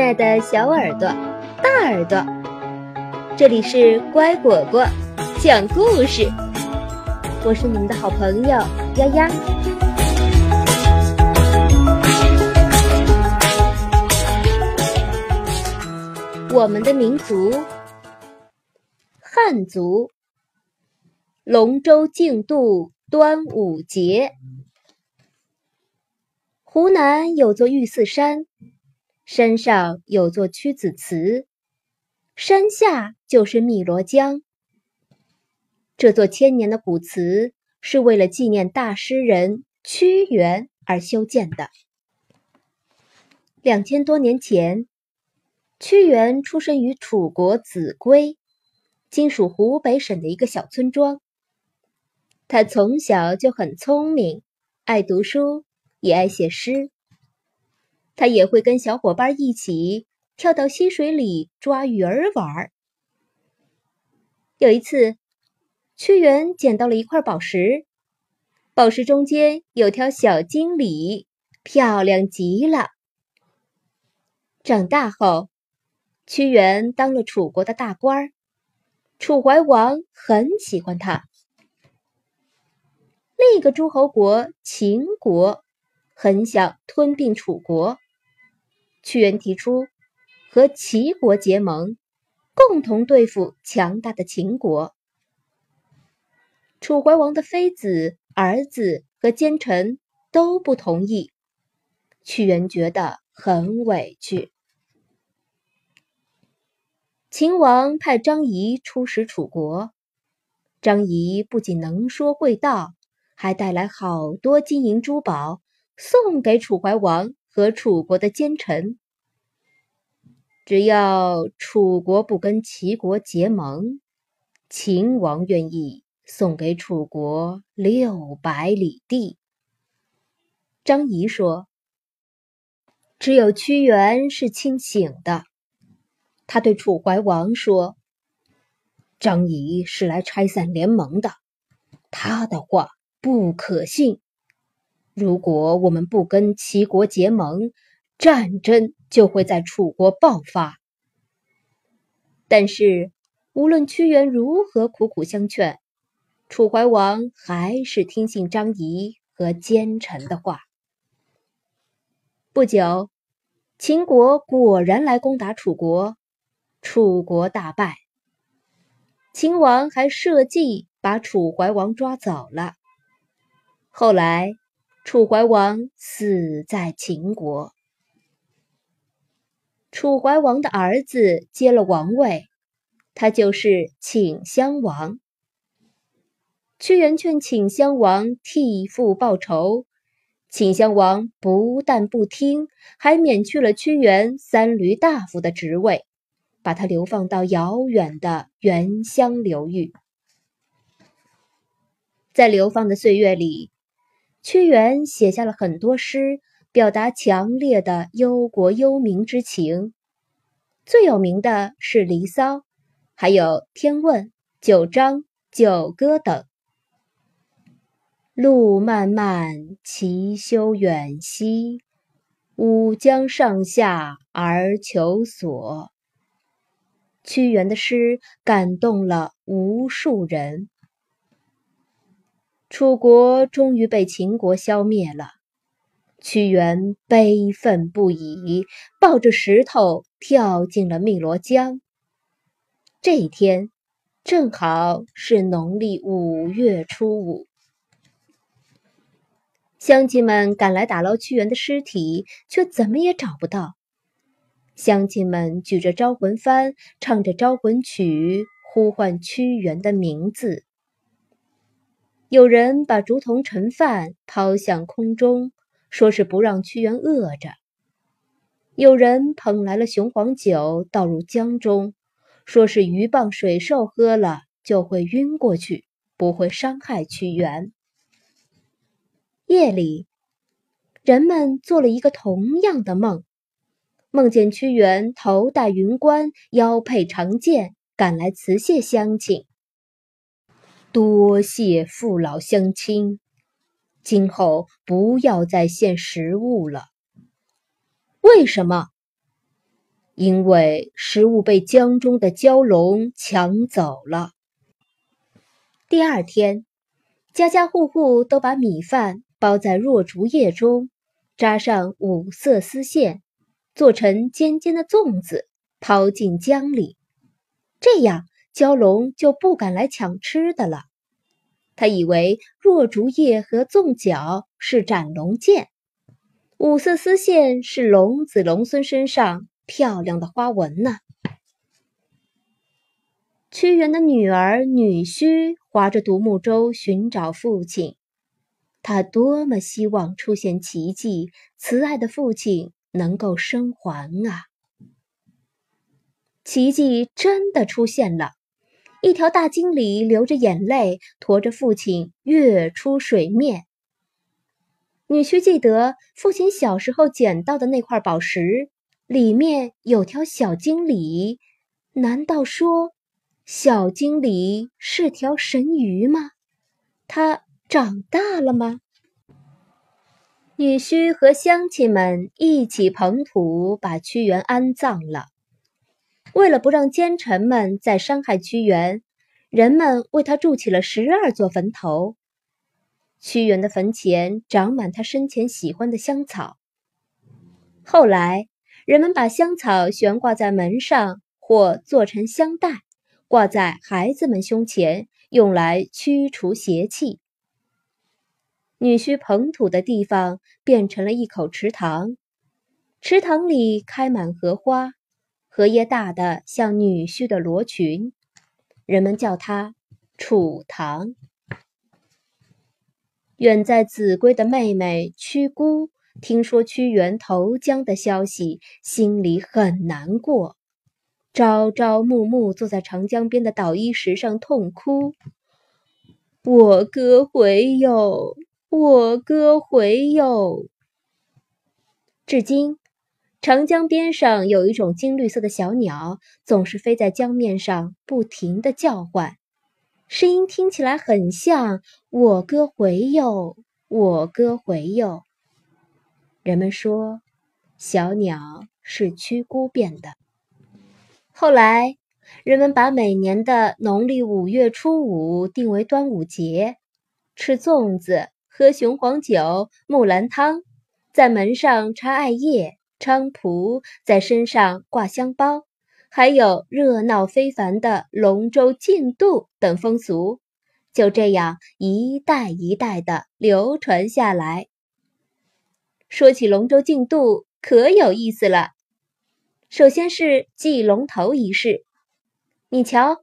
亲爱的小耳朵、大耳朵，这里是乖果果讲故事，我是你们的好朋友丫丫。我们的民族，汉族，龙舟竞渡端午节。湖南有座玉寺山。山上有座屈子祠，山下就是汨罗江。这座千年的古祠是为了纪念大诗人屈原而修建的。两千多年前，屈原出生于楚国秭归，今属湖北省的一个小村庄。他从小就很聪明，爱读书，也爱写诗。他也会跟小伙伴一起跳到溪水里抓鱼儿玩。有一次，屈原捡到了一块宝石，宝石中间有条小金鲤，漂亮极了。长大后，屈原当了楚国的大官，楚怀王很喜欢他。另一个诸侯国秦国很想吞并楚国。屈原提出和齐国结盟，共同对付强大的秦国。楚怀王的妃子、儿子和奸臣都不同意，屈原觉得很委屈。秦王派张仪出使楚国，张仪不仅能说会道，还带来好多金银珠宝送给楚怀王。和楚国的奸臣，只要楚国不跟齐国结盟，秦王愿意送给楚国六百里地。张仪说：“只有屈原是清醒的。”他对楚怀王说：“张仪是来拆散联盟的，他的话不可信。”如果我们不跟齐国结盟，战争就会在楚国爆发。但是，无论屈原如何苦苦相劝，楚怀王还是听信张仪和奸臣的话。不久，秦国果然来攻打楚国，楚国大败。秦王还设计把楚怀王抓走了。后来。楚怀王死在秦国，楚怀王的儿子接了王位，他就是顷襄王。屈原劝顷襄王替父报仇，顷襄王不但不听，还免去了屈原三闾大夫的职位，把他流放到遥远的原乡流域。在流放的岁月里。屈原写下了很多诗，表达强烈的忧国忧民之情。最有名的是《离骚》，还有《天问》《九章》《九歌》等。路漫漫其修远兮，吾将上下而求索。屈原的诗感动了无数人。楚国终于被秦国消灭了，屈原悲愤不已，抱着石头跳进了汨罗江。这一天正好是农历五月初五，乡亲们赶来打捞屈原的尸体，却怎么也找不到。乡亲们举着招魂幡，唱着招魂曲，呼唤屈原的名字。有人把竹筒盛饭抛向空中，说是不让屈原饿着；有人捧来了雄黄酒倒入江中，说是鱼蚌水兽喝了就会晕过去，不会伤害屈原。夜里，人们做了一个同样的梦，梦见屈原头戴云冠，腰佩长剑，赶来辞谢乡亲。多谢父老乡亲，今后不要再献食物了。为什么？因为食物被江中的蛟龙抢走了。第二天，家家户户都把米饭包在箬竹叶中，扎上五色丝线，做成尖尖的粽子，抛进江里。这样，蛟龙就不敢来抢吃的了。他以为箬竹叶和粽角是斩龙剑，五色丝线是龙子龙孙身上。漂亮的花纹呢？屈原的女儿女婿划着独木舟寻找父亲，他多么希望出现奇迹，慈爱的父亲能够生还啊！奇迹真的出现了，一条大鲸鲤流着眼泪驮着父亲跃出水面。女婿记得父亲小时候捡到的那块宝石。里面有条小鲸鲤，难道说小鲸鲤是条神鱼吗？它长大了吗？女婿和乡亲们一起捧土，把屈原安葬了。为了不让奸臣们再伤害屈原，人们为他筑起了十二座坟头。屈原的坟前长满他生前喜欢的香草。后来。人们把香草悬挂在门上，或做成香袋，挂在孩子们胸前，用来驱除邪气。女婿捧土的地方变成了一口池塘，池塘里开满荷花，荷叶大的像女婿的罗裙，人们叫它楚塘。远在秭归的妹妹屈姑。听说屈原投江的消息，心里很难过，朝朝暮暮坐在长江边的捣衣石上痛哭。我哥回哟，我哥回哟。至今，长江边上有一种金绿色的小鸟，总是飞在江面上，不停的叫唤，声音听起来很像“我歌回哟，我歌回哟”。人们说，小鸟是屈姑变的。后来，人们把每年的农历五月初五定为端午节，吃粽子，喝雄黄酒、木兰汤，在门上插艾叶、菖蒲，在身上挂香包，还有热闹非凡的龙舟竞渡等风俗，就这样一代一代的流传下来。说起龙舟竞渡，可有意思了。首先是祭龙头仪式。你瞧，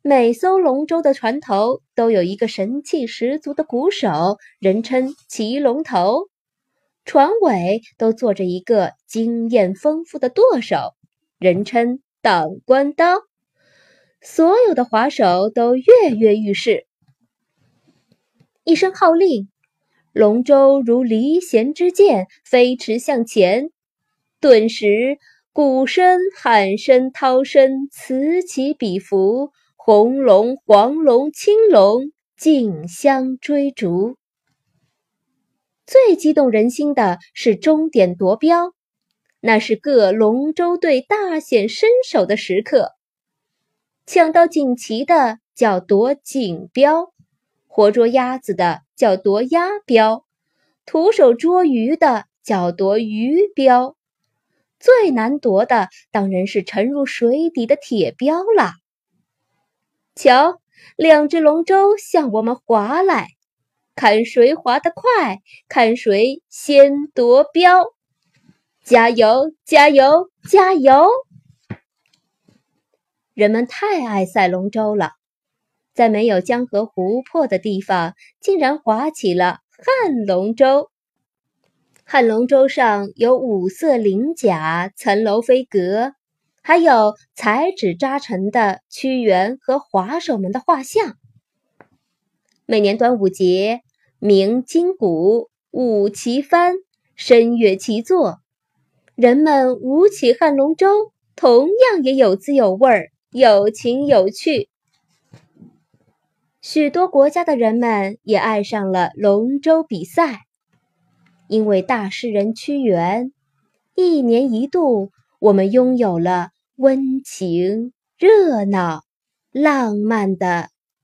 每艘龙舟的船头都有一个神气十足的鼓手，人称骑龙头；船尾都坐着一个经验丰富的舵手，人称挡官刀。所有的划手都跃跃欲试，一声号令。龙舟如离弦之箭，飞驰向前。顿时，鼓声、喊声、涛声此起彼伏，红龙、黄龙、青龙竞相追逐。最激动人心的是终点夺标，那是各龙舟队大显身手的时刻。抢到锦旗的叫夺锦标，活捉鸭子的。叫夺鸭标，徒手捉鱼的叫夺鱼标，最难夺的当然是沉入水底的铁标了。瞧，两只龙舟向我们划来，看谁划得快，看谁先夺标。加油，加油，加油！人们太爱赛龙舟了。在没有江河湖泊的地方，竟然划起了汉龙舟。汉龙舟上有五色鳞甲、层楼飞阁，还有彩纸扎成的屈原和划手们的画像。每年端午节，鸣金鼓，舞旗帆，声乐齐作，人们舞起汉龙舟，同样也有滋有味儿，有情有趣。许多国家的人们也爱上了龙舟比赛，因为大诗人屈原一年一度我们拥有了温情、热闹、浪漫的